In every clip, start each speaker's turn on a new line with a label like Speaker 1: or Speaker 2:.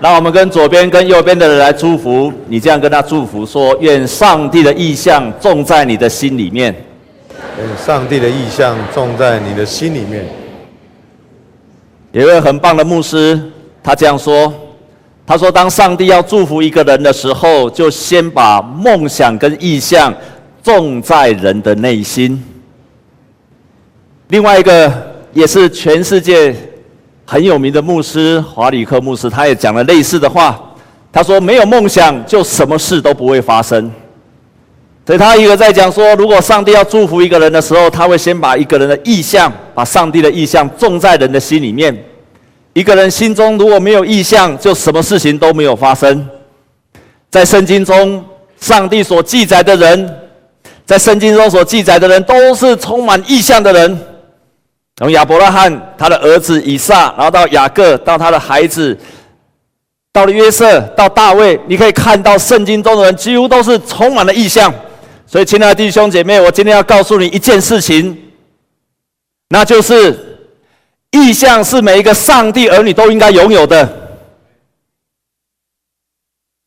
Speaker 1: 让我们跟左边跟右边的人来祝福，你这样跟他祝福说：愿上帝的意象种在你的心里面。
Speaker 2: 愿上帝的意象种在你的心里面。
Speaker 1: 有一位很棒的牧师，他这样说：他说，当上帝要祝福一个人的时候，就先把梦想跟意象种在人的内心。另外一个也是全世界很有名的牧师华里克牧师，他也讲了类似的话。他说：“没有梦想，就什么事都不会发生。”所以他一个在讲说，如果上帝要祝福一个人的时候，他会先把一个人的意象，把上帝的意象种在人的心里面。一个人心中如果没有意象，就什么事情都没有发生。在圣经中，上帝所记载的人，在圣经中所记载的人，都是充满意象的人。从亚伯拉罕他的儿子以撒，然后到雅各，到他的孩子，到了约瑟，到大卫，你可以看到圣经中的人几乎都是充满了意象。所以，亲爱的弟兄姐妹，我今天要告诉你一件事情，那就是意象是每一个上帝儿女都应该拥有的。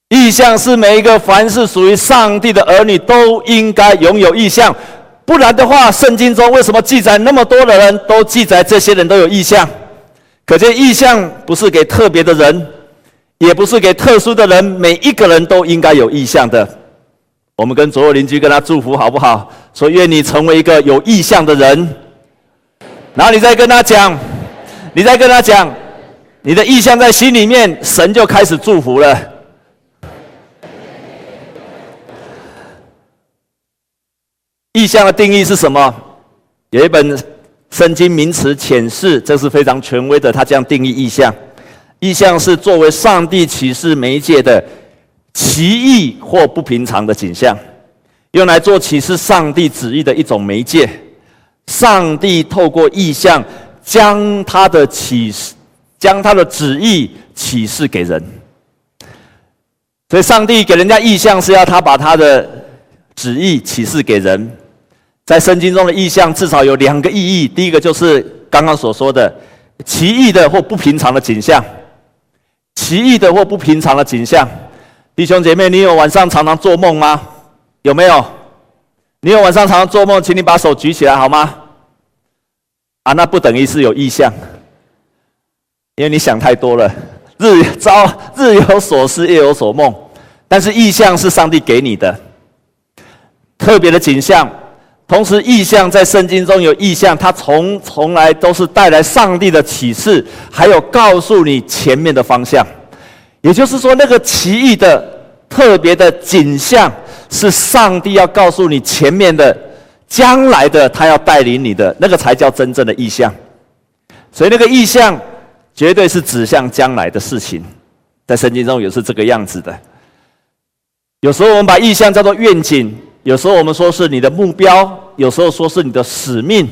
Speaker 1: 意象是每一个凡是属于上帝的儿女都应该拥有意象。不然的话，圣经中为什么记载那么多的人都记载这些人都有异象？可见异象不是给特别的人，也不是给特殊的人，每一个人都应该有异象的。我们跟左右邻居跟他祝福好不好？说愿你成为一个有异象的人。然后你再跟他讲，你再跟他讲，你的异象在心里面，神就开始祝福了。意象的定义是什么？有一本圣经名词浅示，这是非常权威的。他这样定义意象：意象是作为上帝启示媒介的奇异或不平常的景象，用来做启示上帝旨意的一种媒介。上帝透过意象将他的启示、将他的旨意启示给人。所以，上帝给人家意象是要他把他的旨意启示给人。在圣经中的意象至少有两个意义，第一个就是刚刚所说的奇异的或不平常的景象，奇异的或不平常的景象。弟兄姐妹，你有晚上常常做梦吗？有没有？你有晚上常常做梦，请你把手举起来好吗？啊，那不等于是有意象，因为你想太多了。日朝日有所思，夜有所梦，但是意象是上帝给你的特别的景象。同时，意象在圣经中有意象，它从从来都是带来上帝的启示，还有告诉你前面的方向。也就是说，那个奇异的、特别的景象，是上帝要告诉你前面的、将来的，他要带领你的，那个才叫真正的意象。所以，那个意象绝对是指向将来的事情，在圣经中也是这个样子的。有时候我们把意象叫做愿景。有时候我们说是你的目标，有时候说是你的使命，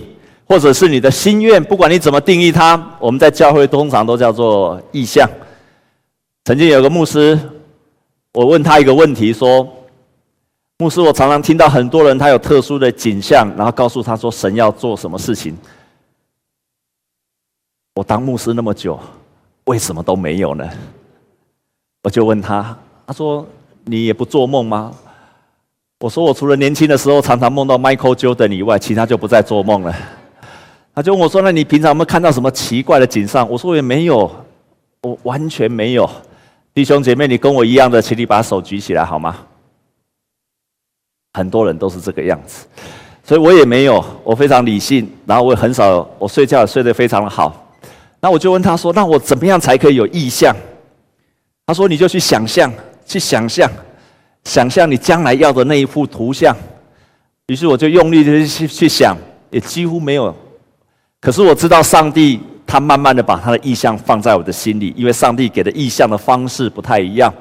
Speaker 1: 或者是你的心愿，不管你怎么定义它，我们在教会通常都叫做意象。曾经有个牧师，我问他一个问题，说：“牧师，我常常听到很多人他有特殊的景象，然后告诉他说神要做什么事情。我当牧师那么久，为什么都没有呢？”我就问他，他说：“你也不做梦吗？”我说我除了年轻的时候常常梦到 Michael Jordan 以外，其他就不再做梦了。他就问我说：“那你平常有没有看到什么奇怪的景象？”我说：“也没有，我完全没有。”弟兄姐妹，你跟我一样的，请你把手举起来好吗？很多人都是这个样子，所以我也没有，我非常理性，然后我也很少，我睡觉也睡得非常的好。那我就问他说：“那我怎么样才可以有意象？”他说：“你就去想象，去想象。”想象你将来要的那一幅图像，于是我就用力的去去想，也几乎没有。可是我知道上帝他慢慢的把他的意象放在我的心里，因为上帝给的意象的方式不太一样，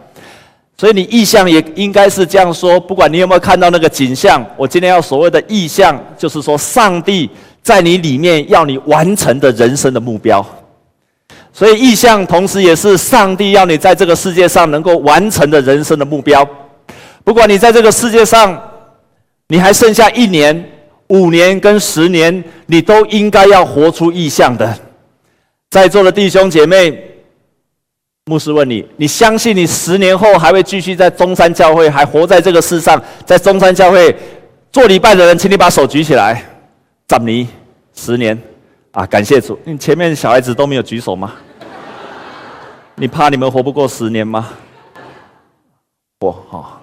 Speaker 1: 所以你意象也应该是这样说。不管你有没有看到那个景象，我今天要所谓的意象，就是说上帝在你里面要你完成的人生的目标。所以意象同时也是上帝要你在这个世界上能够完成的人生的目标。不管你在这个世界上，你还剩下一年、五年跟十年，你都应该要活出意象的。在座的弟兄姐妹，牧师问你：你相信你十年后还会继续在中山教会，还活在这个世上，在中山教会做礼拜的人，请你把手举起来。怎你十年啊？感谢主！你前面小孩子都没有举手吗？你怕你们活不过十年吗？不，好，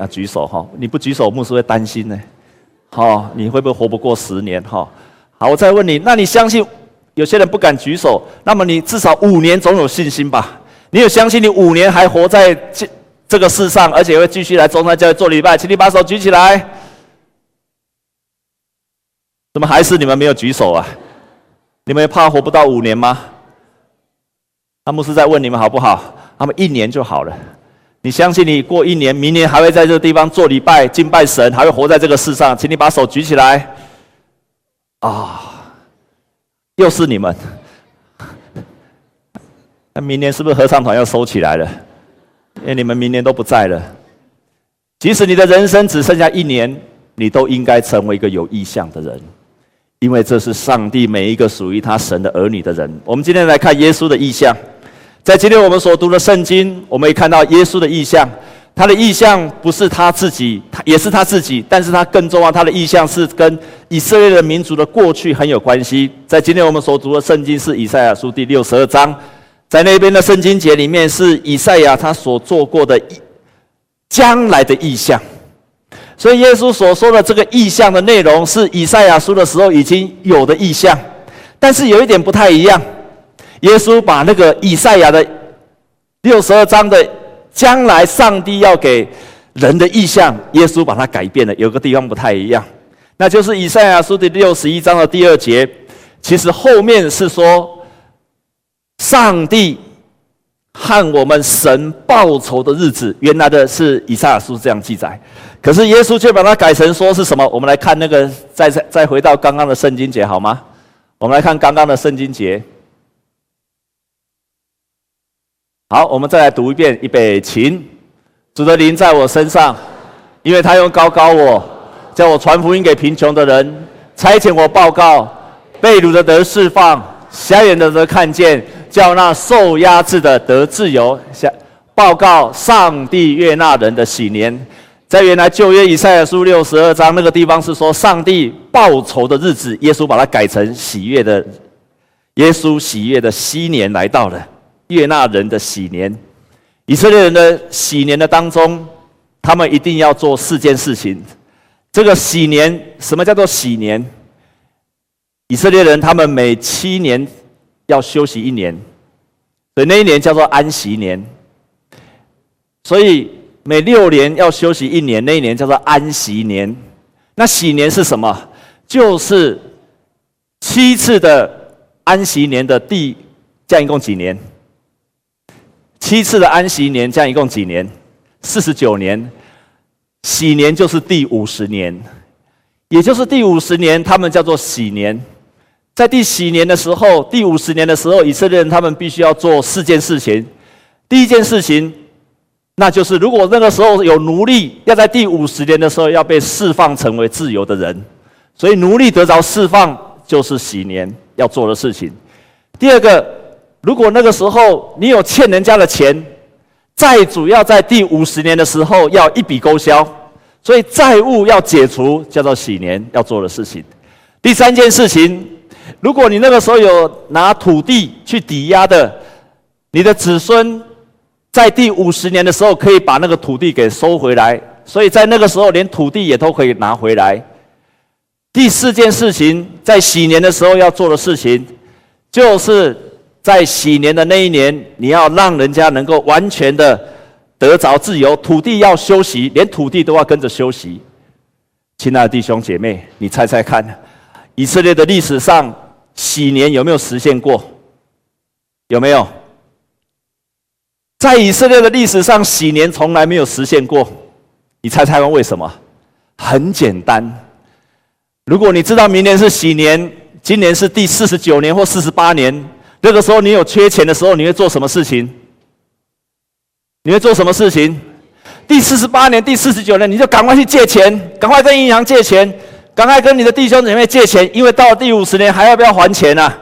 Speaker 1: 要举手哈！你不举手，牧师会担心呢。好，你会不会活不过十年？哈，好，我再问你，那你相信有些人不敢举手，那么你至少五年总有信心吧？你有相信你五年还活在这这个世上，而且会继续来中山教会做礼拜？请你把手举起来。怎么还是你们没有举手啊？你们怕活不到五年吗？阿牧师在问你们好不好？他们一年就好了。你相信你过一年，明年还会在这个地方做礼拜、敬拜神，还会活在这个世上？请你把手举起来。啊，又是你们。那明年是不是合唱团要收起来了？因为你们明年都不在了。即使你的人生只剩下一年，你都应该成为一个有意向的人，因为这是上帝每一个属于他神的儿女的人。我们今天来看耶稣的意象，在今天我们所读的圣经，我们也看到耶稣的意象。他的意象不是他自己，他也是他自己，但是他更重要，他的意象是跟以色列的民族的过去很有关系。在今天我们所读的圣经是以赛亚书第六十二章。在那边的圣经节里面，是以赛亚他所做过的将来的意象，所以耶稣所说的这个意象的内容，是以赛亚书的时候已经有的意象，但是有一点不太一样，耶稣把那个以赛亚的六十二章的将来上帝要给人的意象，耶稣把它改变了，有个地方不太一样，那就是以赛亚书第六十一章的第二节，其实后面是说。上帝和我们神报仇的日子，原来的是以赛亚书这样记载，可是耶稣却把它改成说是什么？我们来看那个，再再再回到刚刚的圣经节好吗？我们来看刚刚的圣经节。好，我们再来读一遍，预备起。主的灵在我身上，因为他用膏膏我，叫我传福音给贫穷的人，差遣我报告被掳的得释放，瞎眼的得看见。叫那受压制的得自由，下报告上帝悦纳人的喜年。在原来旧约以赛亚书六十二章那个地方是说上帝报仇的日子，耶稣把它改成喜悦的，耶稣喜悦的禧年来到了，悦纳人的喜年。以色列人的喜年的当中，他们一定要做四件事情。这个喜年，什么叫做喜年？以色列人他们每七年。要休息一年，所以那一年叫做安息年。所以每六年要休息一年，那一年叫做安息年。那喜年是什么？就是七次的安息年的第，这样一共几年？七次的安息年，这样一共几年？四十九年。喜年就是第五十年，也就是第五十年，他们叫做喜年。在第喜年的时候，第五十年的时候，以色列人他们必须要做四件事情。第一件事情，那就是如果那个时候有奴隶，要在第五十年的时候要被释放成为自由的人，所以奴隶得着释放就是喜年要做的事情。第二个，如果那个时候你有欠人家的钱，债主要在第五十年的时候要一笔勾销，所以债务要解除，叫做喜年要做的事情。第三件事情。如果你那个时候有拿土地去抵押的，你的子孙在第五十年的时候可以把那个土地给收回来，所以在那个时候连土地也都可以拿回来。第四件事情，在喜年的时候要做的事情，就是在禧年的那一年，你要让人家能够完全的得着自由，土地要休息，连土地都要跟着休息。亲爱的弟兄姐妹，你猜猜看，以色列的历史上。禧年有没有实现过？有没有？在以色列的历史上，禧年从来没有实现过。你猜猜看为什么？很简单，如果你知道明年是禧年，今年是第四十九年或四十八年，那个时候你有缺钱的时候，你会做什么事情？你会做什么事情？第四十八年、第四十九年，你就赶快去借钱，赶快跟银行借钱。赶快跟你的弟兄姐妹借钱，因为到了第五十年还要不要还钱啊？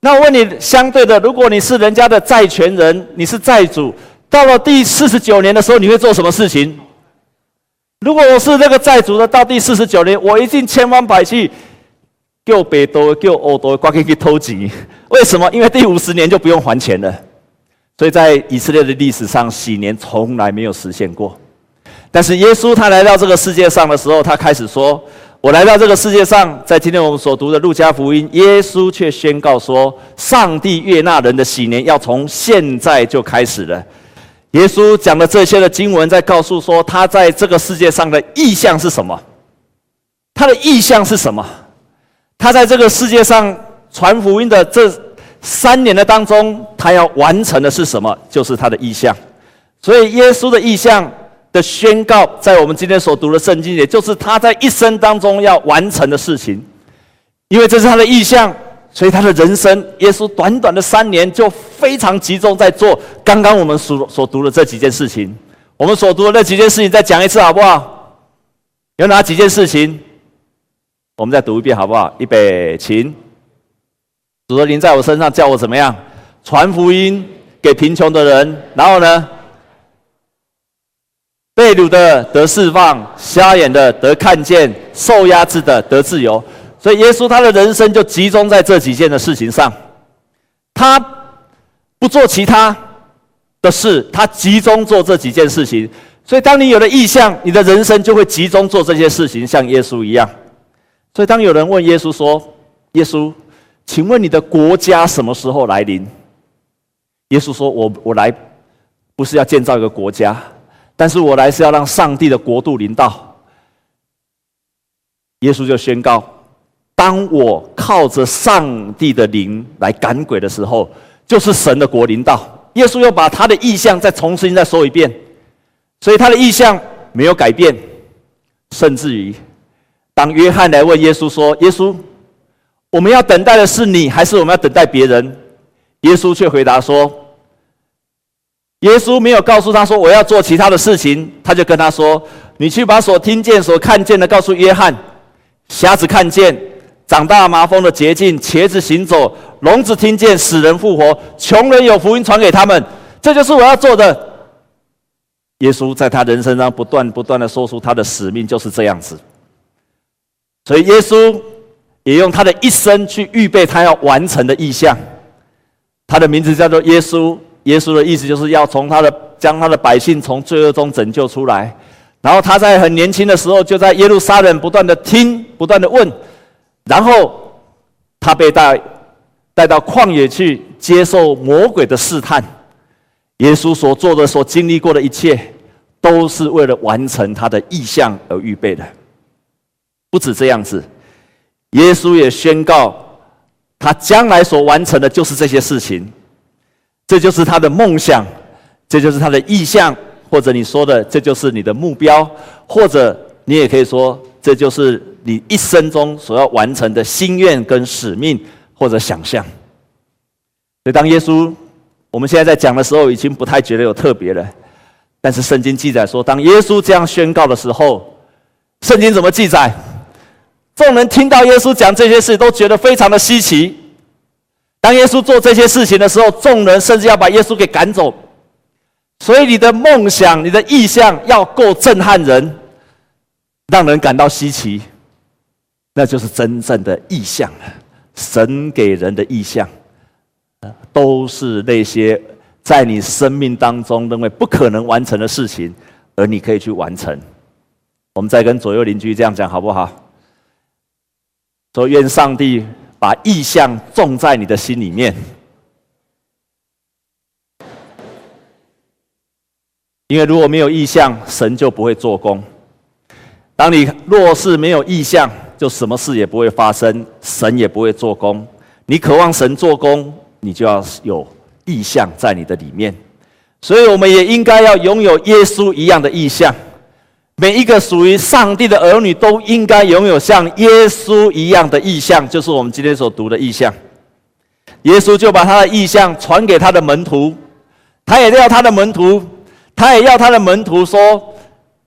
Speaker 1: 那我问你，相对的，如果你是人家的债权人，你是债主，到了第四十九年的时候，你会做什么事情？如果我是这个债主的，到第四十九年，我一定千方百计救北多、救欧多，挂给去偷钱。为什么？因为第五十年就不用还钱了。所以在以色列的历史上，禧年从来没有实现过。但是耶稣他来到这个世界上的时候，他开始说：“我来到这个世界上，在今天我们所读的路加福音，耶稣却宣告说，上帝悦纳人的禧年要从现在就开始了。”耶稣讲的这些的经文，在告诉说他在这个世界上的意向是什么？他的意向是什么？他在这个世界上传福音的这。三年的当中，他要完成的是什么？就是他的意向。所以，耶稣的意向的宣告，在我们今天所读的圣经，也就是他在一生当中要完成的事情。因为这是他的意向，所以他的人生，耶稣短短的三年就非常集中在做刚刚我们所所读的这几件事情。我们所读的那几件事情，再讲一次好不好？有哪几件事情？我们再读一遍好不好？预备，请。主说：“您在我身上，叫我怎么样传福音给贫穷的人？然后呢，被掳的得释放，瞎眼的得看见，受压制的得自由。所以耶稣他的人生就集中在这几件的事情上，他不做其他的事，他集中做这几件事情。所以当你有了意向，你的人生就会集中做这些事情，像耶稣一样。所以当有人问耶稣说：“耶稣。”请问你的国家什么时候来临？耶稣说：“我我来不是要建造一个国家，但是我来是要让上帝的国度临到。”耶稣就宣告：“当我靠着上帝的灵来赶鬼的时候，就是神的国临到。”耶稣又把他的意象再重新再说一遍，所以他的意象没有改变，甚至于当约翰来问耶稣说：“耶稣。”我们要等待的是你，还是我们要等待别人？耶稣却回答说：“耶稣没有告诉他说我要做其他的事情，他就跟他说：‘你去把所听见、所看见的告诉约翰，瞎子看见，长大麻风的洁净，瘸子行走，聋子听见，死人复活，穷人有福音传给他们。’这就是我要做的。”耶稣在他人生上不断不断的说出他的使命就是这样子，所以耶稣。也用他的一生去预备他要完成的意向。他的名字叫做耶稣。耶稣的意思就是要从他的将他的百姓从罪恶中拯救出来。然后他在很年轻的时候就在耶路撒冷不断的听，不断的问。然后他被带带到旷野去接受魔鬼的试探。耶稣所做的、所经历过的一切，都是为了完成他的意向而预备的。不止这样子。耶稣也宣告，他将来所完成的就是这些事情，这就是他的梦想，这就是他的意向，或者你说的这就是你的目标，或者你也可以说这就是你一生中所要完成的心愿跟使命或者想象。所以，当耶稣我们现在在讲的时候，已经不太觉得有特别了，但是圣经记载说，当耶稣这样宣告的时候，圣经怎么记载？众人听到耶稣讲这些事，都觉得非常的稀奇。当耶稣做这些事情的时候，众人甚至要把耶稣给赶走。所以，你的梦想、你的意向要够震撼人，让人感到稀奇，那就是真正的意向。神给人的意向，都是那些在你生命当中认为不可能完成的事情，而你可以去完成。我们再跟左右邻居这样讲，好不好？说愿上帝把意象种在你的心里面，因为如果没有意象，神就不会做工。当你若是没有意象，就什么事也不会发生，神也不会做工。你渴望神做工，你就要有意向在你的里面。所以，我们也应该要拥有耶稣一样的意向。每一个属于上帝的儿女都应该拥有像耶稣一样的意向，就是我们今天所读的意向。耶稣就把他的意向传给他的门徒，他也要他的门徒，他也要他的门徒说：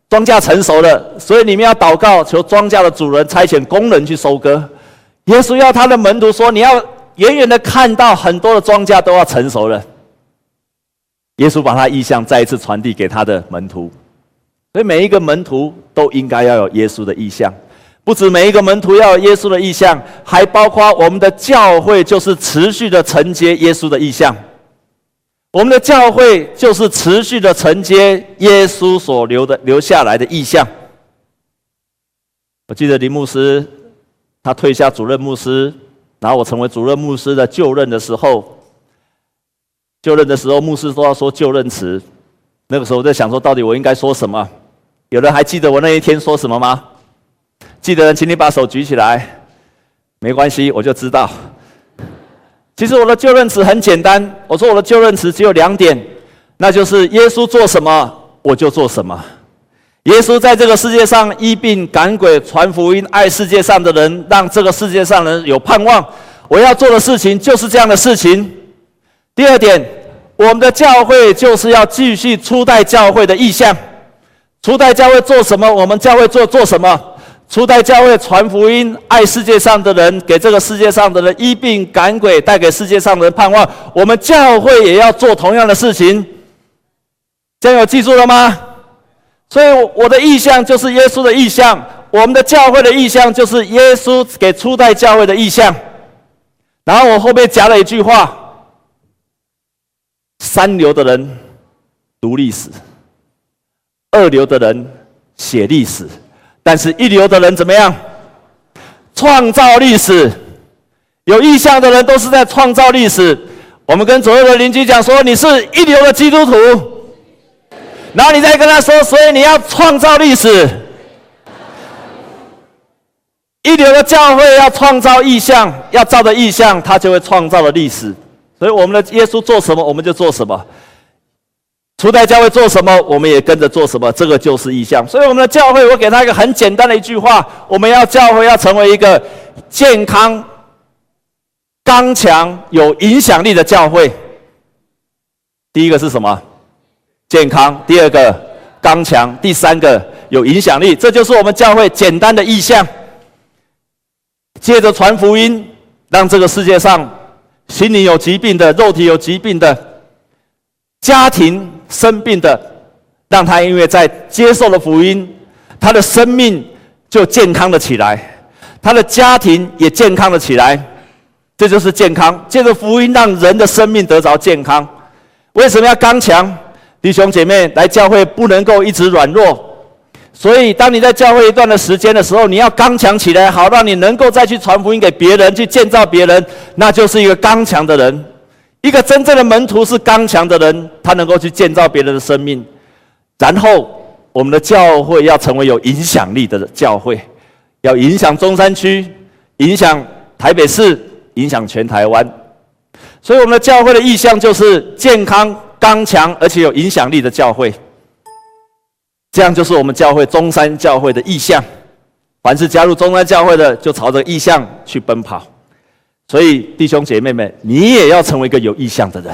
Speaker 1: 庄稼成熟了，所以你们要祷告，求庄稼的主人差遣工人去收割。耶稣要他的门徒说：你要远远的看到很多的庄稼都要成熟了。耶稣把他意象再一次传递给他的门徒，所以每一个门徒都应该要有耶稣的意象。不止每一个门徒要有耶稣的意象，还包括我们的教会，就是持续的承接耶稣的意象。我们的教会就是持续的承接耶稣所留的留下来的意象。我记得林牧师，他退下主任牧师，然后我成为主任牧师的就任的时候，就任的时候，牧师都要说就任词。那个时候我在想说，到底我应该说什么？有人还记得我那一天说什么吗？记得，请你把手举起来。没关系，我就知道。其实我的就任词很简单，我说我的就任词只有两点，那就是耶稣做什么，我就做什么。耶稣在这个世界上医病赶鬼传福音，爱世界上的人，让这个世界上人有盼望。我要做的事情就是这样的事情。第二点，我们的教会就是要继续初代教会的意向。初代教会做什么，我们教会做做什么。初代教会传福音，爱世界上的人，给这个世界上的人医病赶鬼，带给世界上的人盼望。我们教会也要做同样的事情，这样有记住了吗？所以我的意向就是耶稣的意向，我们的教会的意向就是耶稣给初代教会的意向。然后我后面加了一句话：三流的人读历史，二流的人写历史。但是一流的人怎么样？创造历史，有意向的人都是在创造历史。我们跟左右的邻居讲说：“你是一流的基督徒。”然后你再跟他说：“所以你要创造历史。”一流的教会要创造意向，要造的意向，他就会创造了历史。所以我们的耶稣做什么，我们就做什么。初代教会做什么，我们也跟着做什么，这个就是意向。所以我们的教会，我给他一个很简单的一句话：我们要教会要成为一个健康、刚强、有影响力的教会。第一个是什么？健康。第二个刚强。第三个有影响力。这就是我们教会简单的意向。借着传福音，让这个世界上心里有疾病的、肉体有疾病的。家庭生病的，让他因为在接受了福音，他的生命就健康了起来，他的家庭也健康了起来，这就是健康。借着福音，让人的生命得着健康。为什么要刚强？弟兄姐妹来教会不能够一直软弱，所以当你在教会一段的时间的时候，你要刚强起来，好让你能够再去传福音给别人，去建造别人，那就是一个刚强的人。一个真正的门徒是刚强的人，他能够去建造别人的生命。然后，我们的教会要成为有影响力的教会，要影响中山区，影响台北市，影响全台湾。所以，我们的教会的意向就是健康、刚强，而且有影响力的教会。这样就是我们教会中山教会的意向。凡是加入中山教会的，就朝着意向去奔跑。所以，弟兄姐妹们，你也要成为一个有意向的人。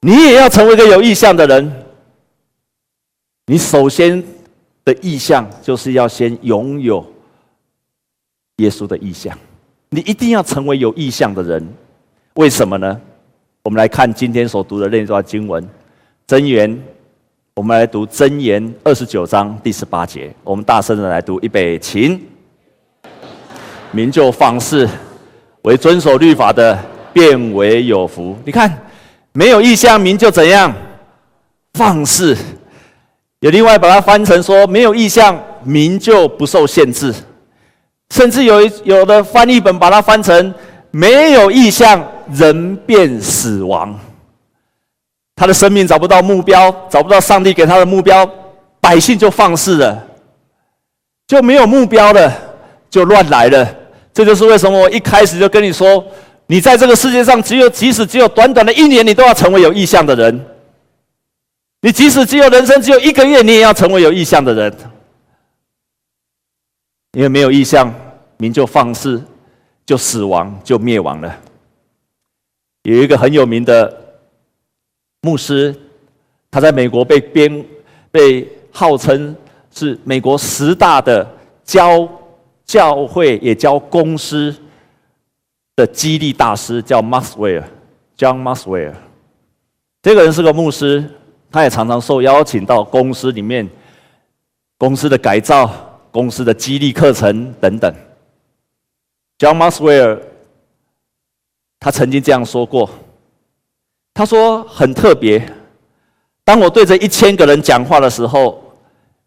Speaker 1: 你也要成为一个有意向的人。你首先的意向就是要先拥有耶稣的意向。你一定要成为有意向的人。为什么呢？我们来看今天所读的那段经文，箴言。我们来读箴言二十九章第十八节。我们大声的来读，预备，起，民就放肆。为遵守律法的，变为有福。你看，没有意象，民就怎样？放肆。有另外把它翻成说，没有意象，民就不受限制。甚至有有的翻译本把它翻成，没有意象，人便死亡。他的生命找不到目标，找不到上帝给他的目标，百姓就放肆了，就没有目标了，就乱来了。这就是为什么我一开始就跟你说，你在这个世界上，只有即使只有短短的一年，你都要成为有意向的人。你即使只有人生只有一个月，你也要成为有意向的人。因为没有意向，民就放肆，就死亡，就灭亡了。有一个很有名的牧师，他在美国被编，被号称是美国十大的教。教会也教公司，的激励大师，叫 Maxwell，John Maxwell。这个人是个牧师，他也常常受邀请到公司里面，公司的改造、公司的激励课程等等。John Maxwell 他曾经这样说过，他说很特别，当我对着一千个人讲话的时候，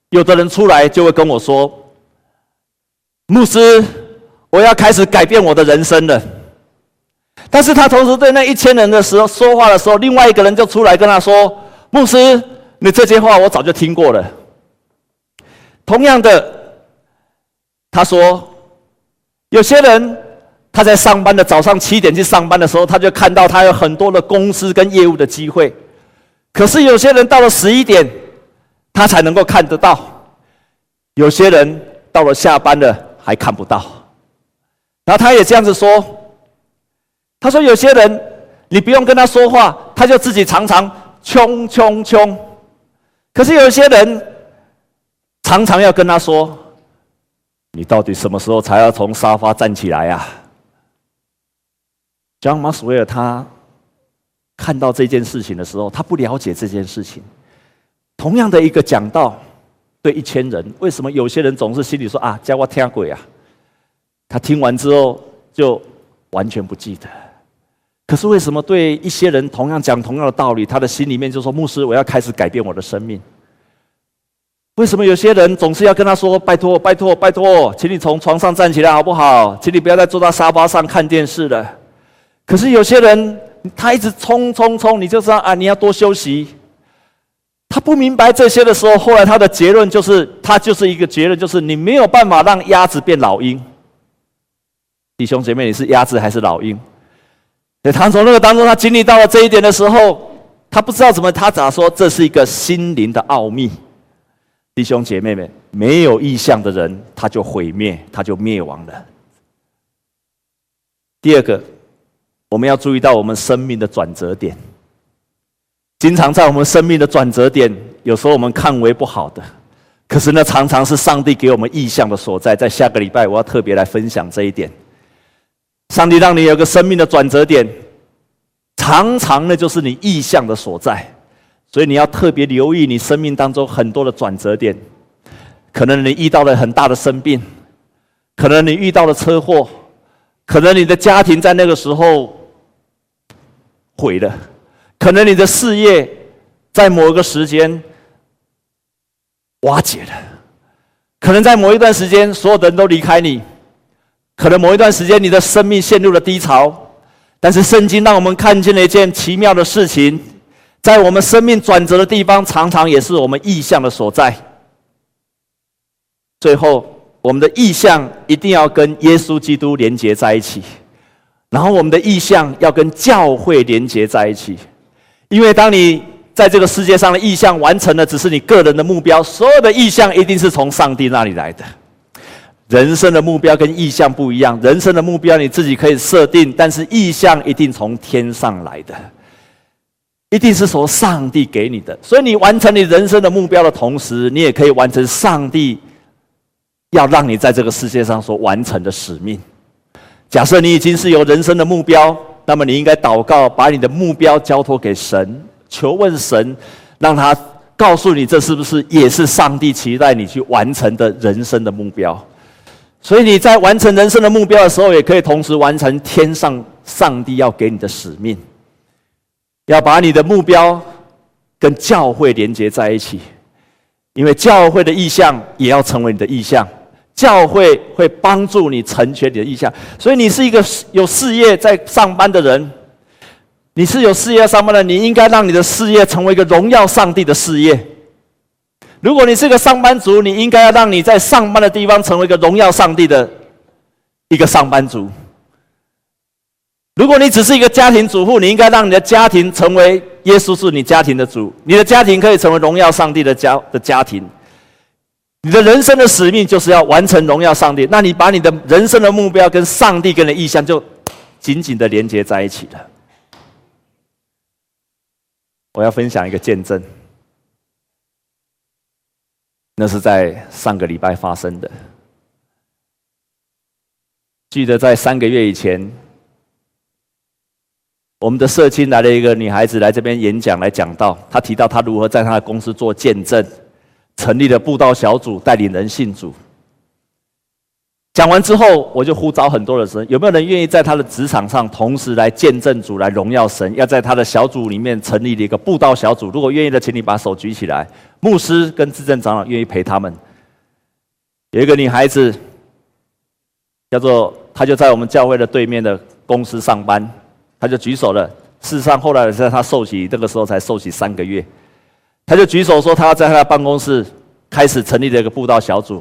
Speaker 1: 有的人出来就会跟我说：“牧师，我要开始改变我的人生了。”但是他同时对那一千人的时候说话的时候，另外一个人就出来跟他说：“牧师，你这些话我早就听过了。”同样的，他说，有些人他在上班的早上七点去上班的时候，他就看到他有很多的公司跟业务的机会。可是有些人到了十一点，他才能够看得到；有些人到了下班了还看不到。然后他也这样子说。他说：“有些人，你不用跟他说话，他就自己常常冲冲冲。可是有些人，常常要跟他说：‘你到底什么时候才要从沙发站起来呀？’” John Maxwell 他看到这件事情的时候，他不了解这件事情。同样的一个讲道，对一千人，为什么有些人总是心里说：“啊，叫我听鬼啊？”他听完之后就完全不记得。可是为什么对一些人同样讲同样的道理，他的心里面就说：“牧师，我要开始改变我的生命。”为什么有些人总是要跟他说：“拜托，拜托，拜托，请你从床上站起来好不好？请你不要再坐在沙发上看电视了。”可是有些人他一直冲冲冲，你就知道啊，你要多休息。他不明白这些的时候，后来他的结论就是，他就是一个结论，就是你没有办法让鸭子变老鹰。弟兄姐妹，你是鸭子还是老鹰？在他从那个当中，他经历到了这一点的时候，他不知道怎么，他咋说？这是一个心灵的奥秘。弟兄姐妹们，没有意向的人，他就毁灭，他就灭亡了。第二个，我们要注意到我们生命的转折点。经常在我们生命的转折点，有时候我们看为不好的，可是那常常是上帝给我们意象的所在。在下个礼拜，我要特别来分享这一点。上帝让你有个生命的转折点，常常呢就是你意象的所在，所以你要特别留意你生命当中很多的转折点。可能你遇到了很大的生病，可能你遇到了车祸，可能你的家庭在那个时候毁了，可能你的事业在某一个时间瓦解了，可能在某一段时间所有的人都离开你。可能某一段时间，你的生命陷入了低潮，但是圣经让我们看见了一件奇妙的事情，在我们生命转折的地方，常常也是我们意象的所在。最后，我们的意象一定要跟耶稣基督连接在一起，然后我们的意象要跟教会连接在一起，因为当你在这个世界上的意向完成了，只是你个人的目标，所有的意向一定是从上帝那里来的。人生的目标跟意向不一样，人生的目标你自己可以设定，但是意向一定从天上来的，一定是从上帝给你的。所以你完成你人生的目标的同时，你也可以完成上帝要让你在这个世界上所完成的使命。假设你已经是有人生的目标，那么你应该祷告，把你的目标交托给神，求问神，让他告诉你这是不是也是上帝期待你去完成的人生的目标。所以你在完成人生的目标的时候，也可以同时完成天上上帝要给你的使命。要把你的目标跟教会连接在一起，因为教会的意向也要成为你的意向，教会会帮助你成全你的意象。所以你是一个有事业在上班的人，你是有事业上班的，你应该让你的事业成为一个荣耀上帝的事业。如果你是个上班族，你应该要让你在上班的地方成为一个荣耀上帝的一个上班族。如果你只是一个家庭主妇，你应该让你的家庭成为耶稣是你家庭的主，你的家庭可以成为荣耀上帝的家的家庭。你的人生的使命就是要完成荣耀上帝，那你把你的人生的目标跟上帝跟你的意向就紧紧的连接在一起了。我要分享一个见证。那是在上个礼拜发生的。记得在三个月以前，我们的社青来了一个女孩子来这边演讲来讲到，她提到她如何在她的公司做见证，成立了布道小组，带领人信主。讲完之后，我就呼召很多的人，有没有人愿意在他的职场上同时来见证主、来荣耀神？要在他的小组里面成立了一个布道小组。如果愿意的，请你把手举起来。牧师跟志正长老愿意陪他们。有一个女孩子，叫做她，就在我们教会的对面的公司上班。她就举手了。事实上，后来在她受洗，这个时候才受洗三个月，他就举手说，他要在他的办公室开始成立了一个布道小组。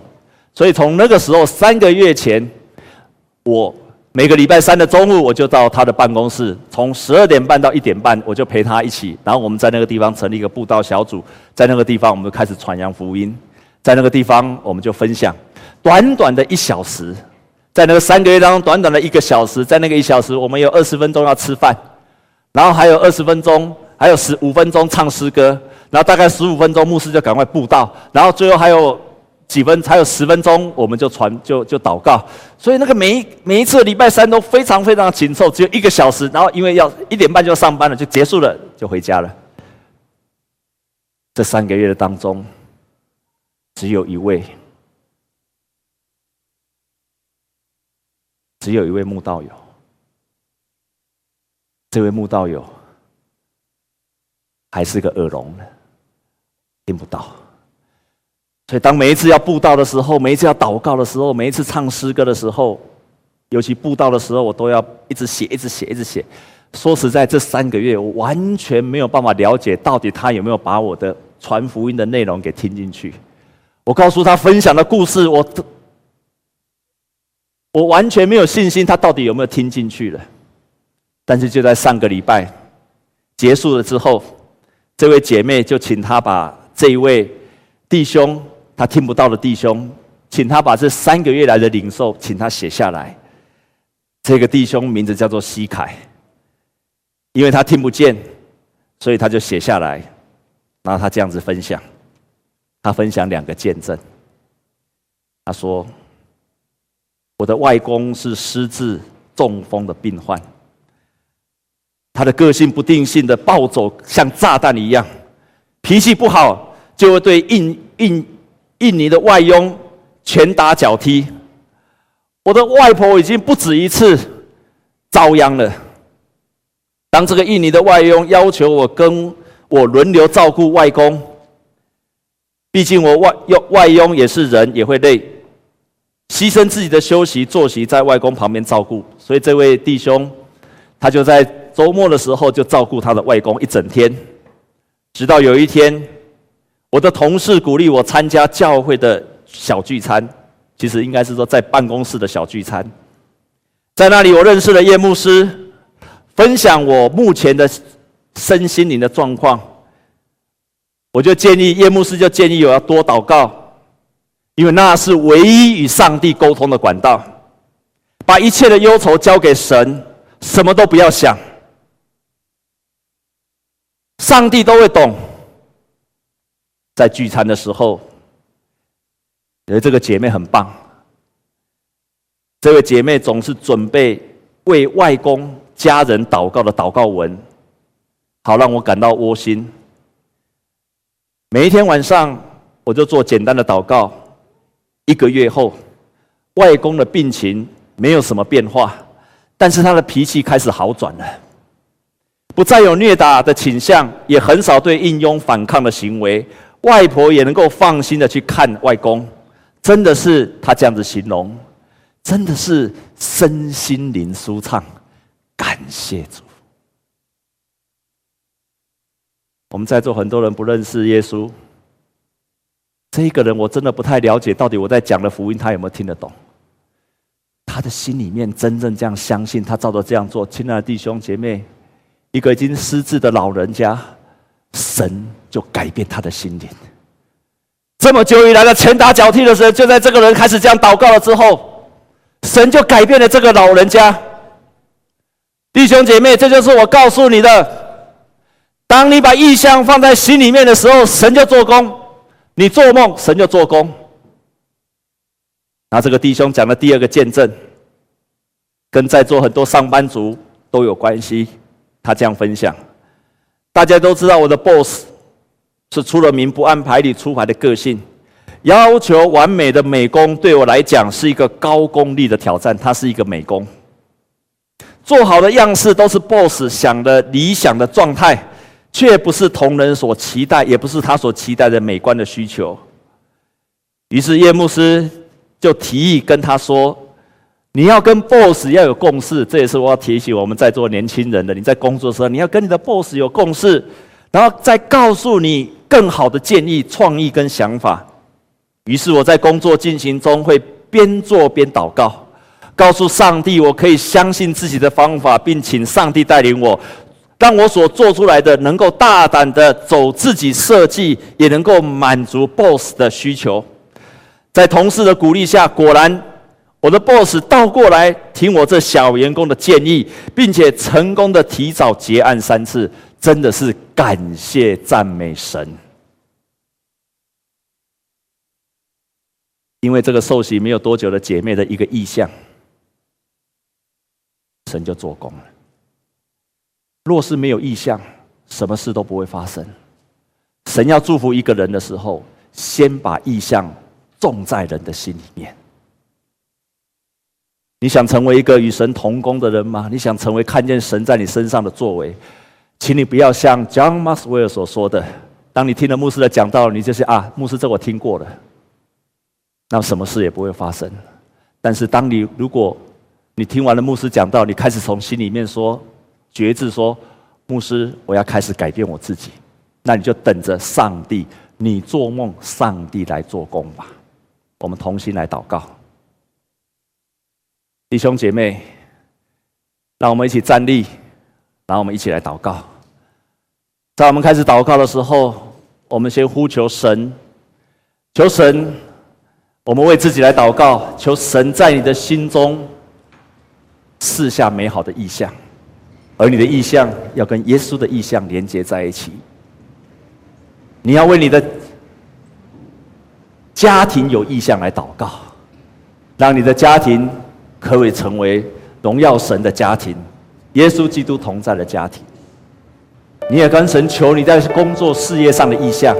Speaker 1: 所以从那个时候，三个月前，我每个礼拜三的中午，我就到他的办公室，从十二点半到一点半，我就陪他一起，然后我们在那个地方成立一个布道小组，在那个地方，我们就开始传扬福音，在那个地方，我们就分享，短短的一小时。在那个三个月当中，短短的一个小时，在那个一小时，我们有二十分钟要吃饭，然后还有二十分钟，还有十五分钟唱诗歌，然后大概十五分钟，牧师就赶快布道，然后最后还有几分，还有十分钟，我们就传就就祷告。所以那个每一每一次礼拜三都非常非常的紧凑，只有一个小时，然后因为要一点半就要上班了，就结束了，就回家了。这三个月的当中，只有一位。只有一位慕道友，这位慕道友还是个耳聋的，听不到。所以，当每一次要布道的时候，每一次要祷告的时候，每一次唱诗歌的时候，尤其布道的时候，我都要一直写，一直写，一直写。说实在，这三个月我完全没有办法了解到底他有没有把我的传福音的内容给听进去。我告诉他分享的故事，我。我完全没有信心，他到底有没有听进去了？但是就在上个礼拜结束了之后，这位姐妹就请他把这一位弟兄，他听不到的弟兄，请他把这三个月来的领受，请他写下来。这个弟兄名字叫做西凯，因为他听不见，所以他就写下来，然后他这样子分享，他分享两个见证，他说。我的外公是失智中风的病患，他的个性不定性的暴走，像炸弹一样，脾气不好就会对印印印尼的外佣拳打脚踢。我的外婆已经不止一次遭殃了。当这个印尼的外佣要求我跟我轮流照顾外公，毕竟我外佣外佣也是人，也会累。牺牲自己的休息作息，在外公旁边照顾，所以这位弟兄，他就在周末的时候就照顾他的外公一整天，直到有一天，我的同事鼓励我参加教会的小聚餐，其实应该是说在办公室的小聚餐，在那里我认识了叶牧师，分享我目前的身心灵的状况，我就建议叶牧师就建议我要多祷告。因为那是唯一与上帝沟通的管道，把一切的忧愁交给神，什么都不要想，上帝都会懂。在聚餐的时候，觉得这个姐妹很棒，这位姐妹总是准备为外公家人祷告的祷告文，好让我感到窝心。每一天晚上，我就做简单的祷告。一个月后，外公的病情没有什么变化，但是他的脾气开始好转了，不再有虐打的倾向，也很少对应佣反抗的行为。外婆也能够放心的去看外公，真的是他这样子形容，真的是身心灵舒畅，感谢主。我们在座很多人不认识耶稣。这一个人我真的不太了解，到底我在讲的福音他有没有听得懂？他的心里面真正这样相信，他照着这样做。亲爱的弟兄姐妹，一个已经失智的老人家，神就改变他的心灵。这么久以来的拳打脚踢的时候，就在这个人开始这样祷告了之后，神就改变了这个老人家。弟兄姐妹，这就是我告诉你的：当你把异象放在心里面的时候，神就做工。你做梦，神就做工。那这个弟兄讲的第二个见证，跟在座很多上班族都有关系。他这样分享：大家都知道我的 boss 是出了名不按牌理出牌的个性，要求完美的美工对我来讲是一个高功力的挑战。他是一个美工，做好的样式都是 boss 想的理想的状态，却不是同仁所期待，也不是他所期待的美观的需求。于是叶牧师就提议跟他说：“你要跟 boss 要有共识，这也是我要提醒我们在座年轻人的。你在工作的时候，你要跟你的 boss 有共识，然后再告诉你更好的建议、创意跟想法。”于是我在工作进行中会边做边祷告，告诉上帝我可以相信自己的方法，并请上帝带领我，让我所做出来的能够大胆的走自己设计，也能够满足 boss 的需求。在同事的鼓励下，果然，我的 boss 倒过来听我这小员工的建议，并且成功的提早结案三次，真的是感谢赞美神。因为这个受洗没有多久的姐妹的一个意向，神就做工了。若是没有意向，什么事都不会发生。神要祝福一个人的时候，先把意向。种在人的心里面。你想成为一个与神同工的人吗？你想成为看见神在你身上的作为？请你不要像 John Maxwell 所说的：当你听了牧师的讲道，你就是啊，牧师这我听过了，那什么事也不会发生。但是当你如果你听完了牧师讲道，你开始从心里面说觉知说，牧师，我要开始改变我自己，那你就等着上帝，你做梦，上帝来做工吧。我们同心来祷告，弟兄姐妹，让我们一起站立，然后我们一起来祷告。在我们开始祷告的时候，我们先呼求神，求神，我们为自己来祷告，求神在你的心中赐下美好的意象，而你的意象要跟耶稣的意象连接在一起。你要为你的。家庭有意向来祷告，让你的家庭可以成为荣耀神的家庭，耶稣基督同在的家庭。你也跟神求你在工作事业上的意向，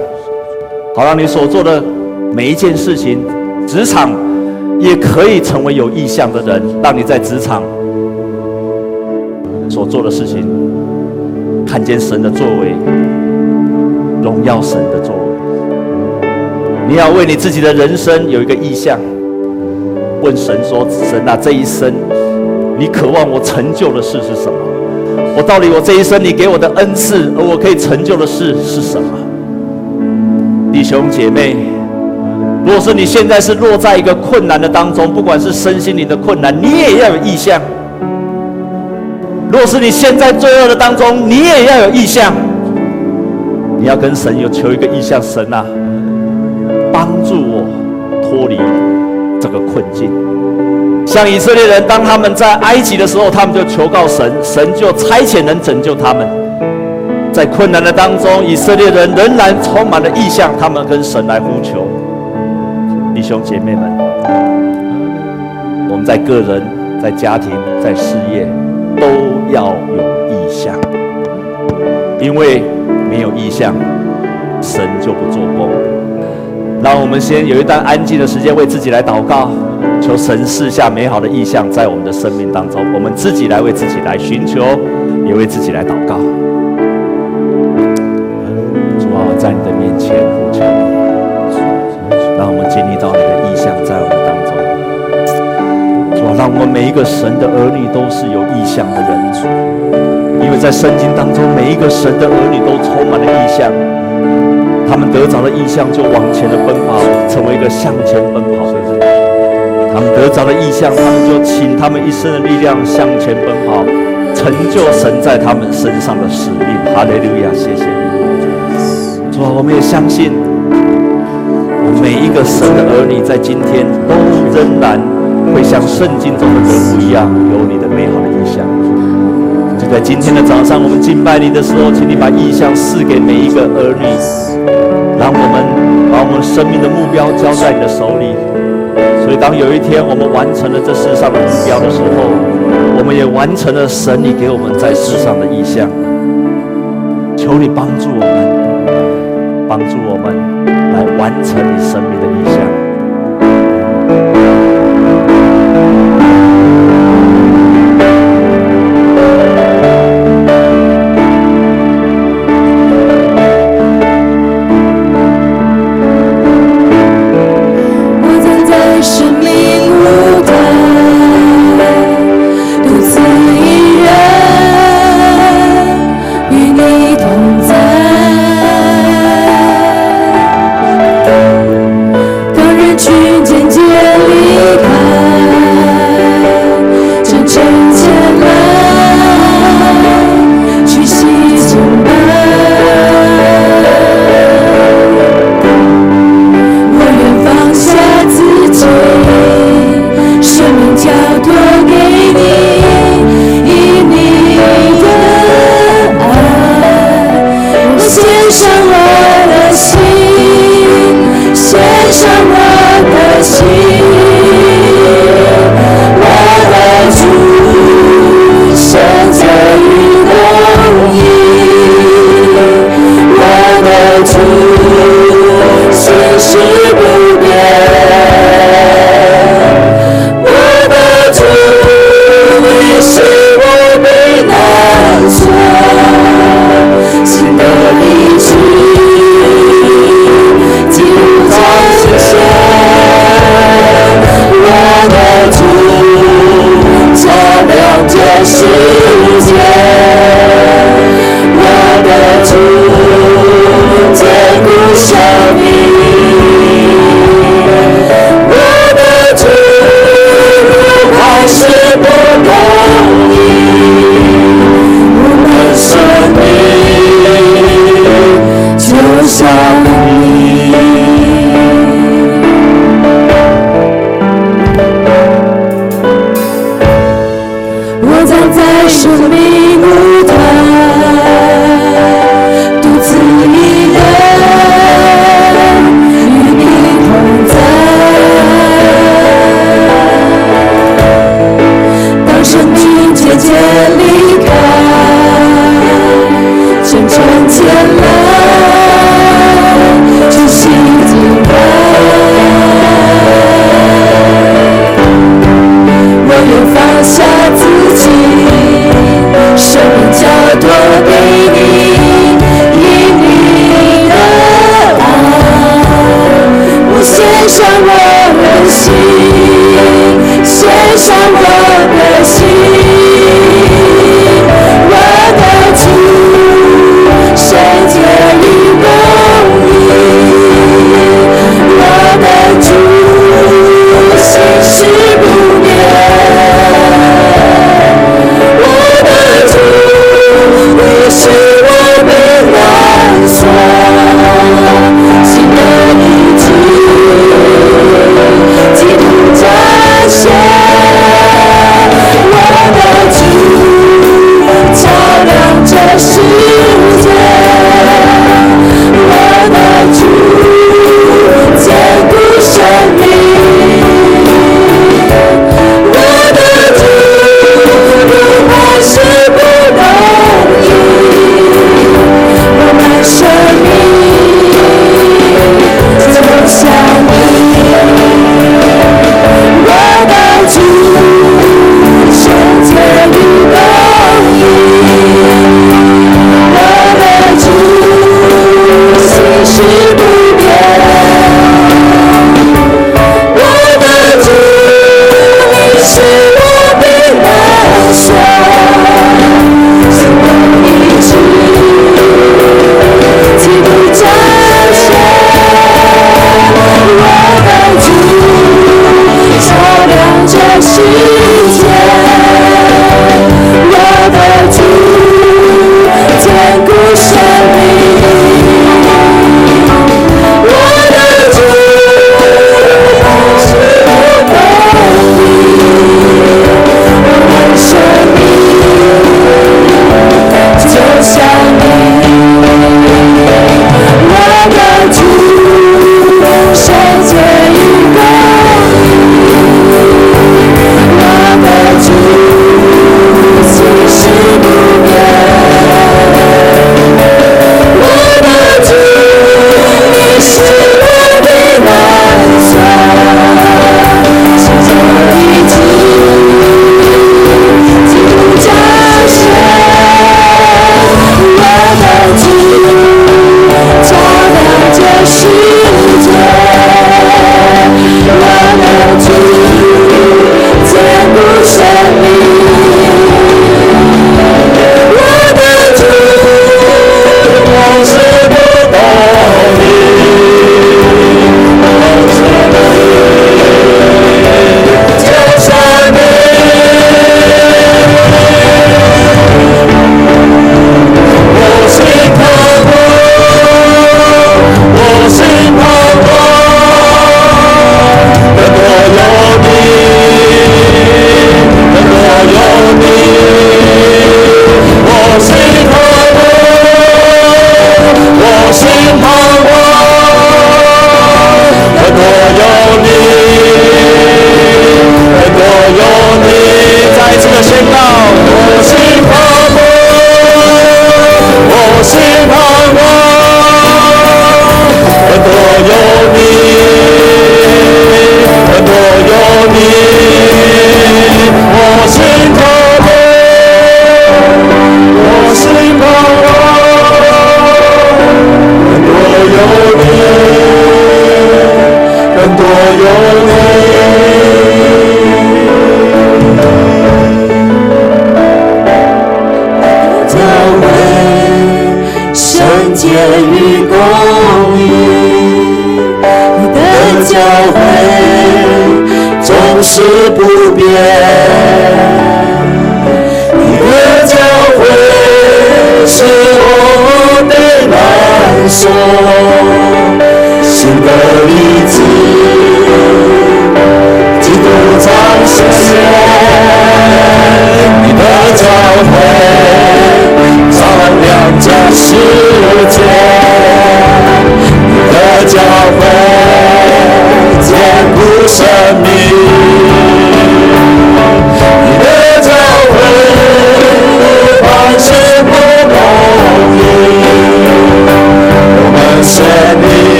Speaker 1: 好让你所做的每一件事情，职场也可以成为有意向的人，让你在职场所做的事情，看见神的作为，荣耀神的作为。你要为你自己的人生有一个意向，问神说：“神啊，这一生你渴望我成就的事是什么？我到底我这一生你给我的恩赐，而我可以成就的事是什么？”弟兄姐妹，如果是你现在是落在一个困难的当中，不管是身心灵的困难，你也要有意向；若是你现在罪恶的当中，你也要有意向。你要跟神有求一个意向，神啊。帮助我脱离这个困境，像以色列人，当他们在埃及的时候，他们就求告神，神就差遣人拯救他们。在困难的当中，以色列人仍然充满了意向，他们跟神来呼求。弟兄姐妹们，我们在个人、在家庭、在事业，都要有意向，因为没有意向，神就不做工。让我们先有一段安静的时间，为自己来祷告，求神赐下美好的意象在我们的生命当中。我们自己来为自己来寻求，也为自己来祷告。主啊，在你的面前呼求，让我们经历到你的意象在我们当中。主啊，让我们每一个神的儿女都是有意象的人，因为在圣经当中，每一个神的儿女都充满了意象。他们得着了异象，就往前的奔跑，成为一个向前奔跑的人。他们得着了异象，他们就倾他们一生的力量向前奔跑，成就神在他们身上的使命。哈利路亚！谢谢你，主啊，我们也相信，每一个神的儿女在今天都仍然会像圣经中的人物一样，有你的美好的异象。就在今天的早上，我们敬拜你的时候，请你把异象赐给每一个儿女。让我们把我们生命的目标交在你的手里，所以当有一天我们完成了这世上的目标的时候，我们也完成了神你给我们在世上的意向。求你帮助我们，帮助我们来完成你生命的
Speaker 3: 意向。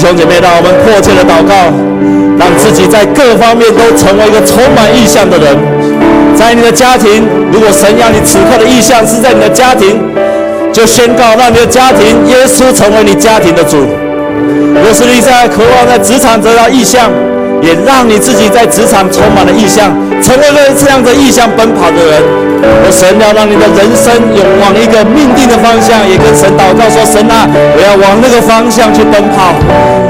Speaker 3: 兄
Speaker 1: 姐妹，让我们迫切的祷告，让自己在各方面都成为一个充满意向的人。在你的家庭，如果神要你此刻的意向是在你的家庭，就宣告让你的家庭耶稣成为你家庭的主。若是你在渴望在职场得到意向，也让你自己在职场充满了意向，成为了这样的意向奔跑的人。我神要让你的人生有往一个命定的方向，也跟神祷告说：神啊，我要往那个方向去奔跑。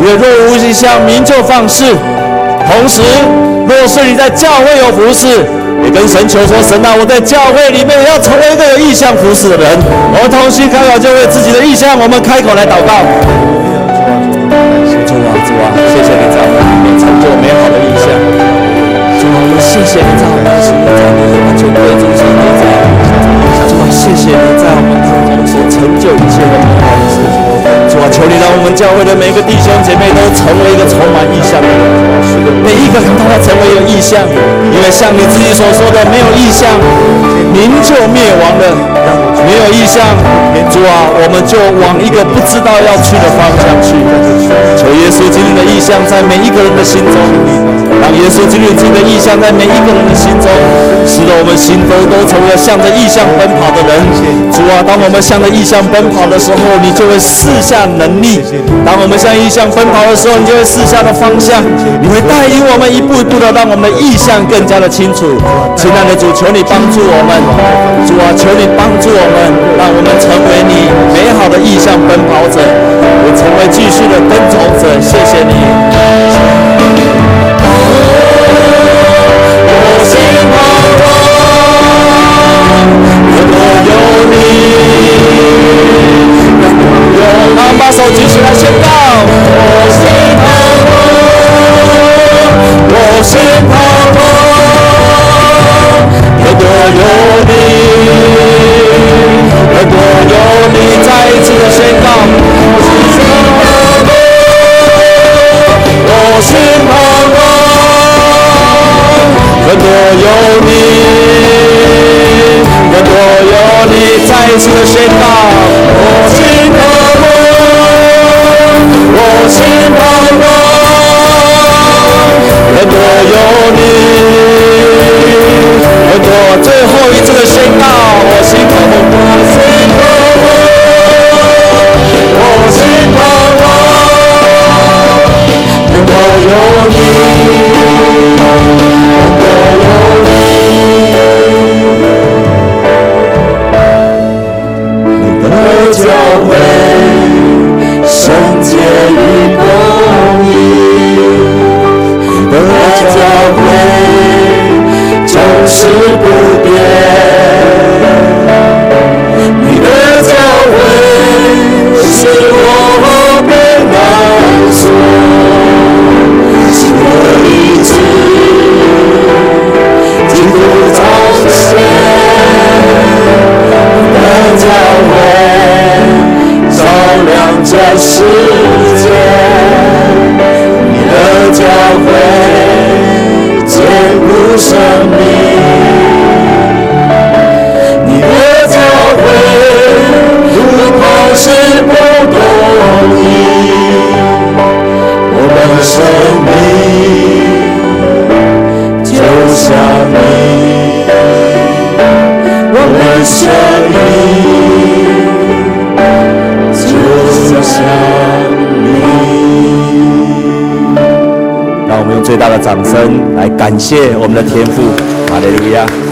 Speaker 1: 因为若无异象，民就放肆。同时，若是你在教会有服侍，也跟神求说：神啊，我在教会里面也要成为一个有意向服侍的人。我们同心开口，就为自己的意向，我们开口来祷告。主啊，主啊，谢谢你在我们里面成就美好的异象。主啊，我谢谢你在我们的心里，在你完全归主心里在。主啊，谢谢你在我们当中所成就一切的美好的事情。主啊，求你让我们教会的每个弟兄姐妹都成为一个充满异象的人，每一个人都要成为有异象，因为像你自己所说的，没有异象，民就灭亡了。没有异象，主啊，我们就往一个不知道要去的方向去。求耶稣今天的意向在每一个人的心中，耶稣基督自己的意象在每一个人的心中，使得我们心中都成为了向着意象奔跑的人。主啊，当我们向着意象奔跑的时候，你就会赐下能力；当我们向意象奔跑的时候，你就会赐下的方向，你会带领我们一步一步的让我们的异象更加的清楚。亲爱的主，求你帮助我们，主啊，求你帮助我们。让我们成为你美好的意象奔跑者，也成为继续的奔走者。谢谢你。我把手举起来宣告。我心彷徨，我心彷徨，如果有你。如果有你再一次的宣告，我心彷徨。如果有你，如果有你再一次的宣告，我心彷徨，我心彷徨。如果有你，如果最后一次的宣告，来感谢我们的天父，哈利路亚。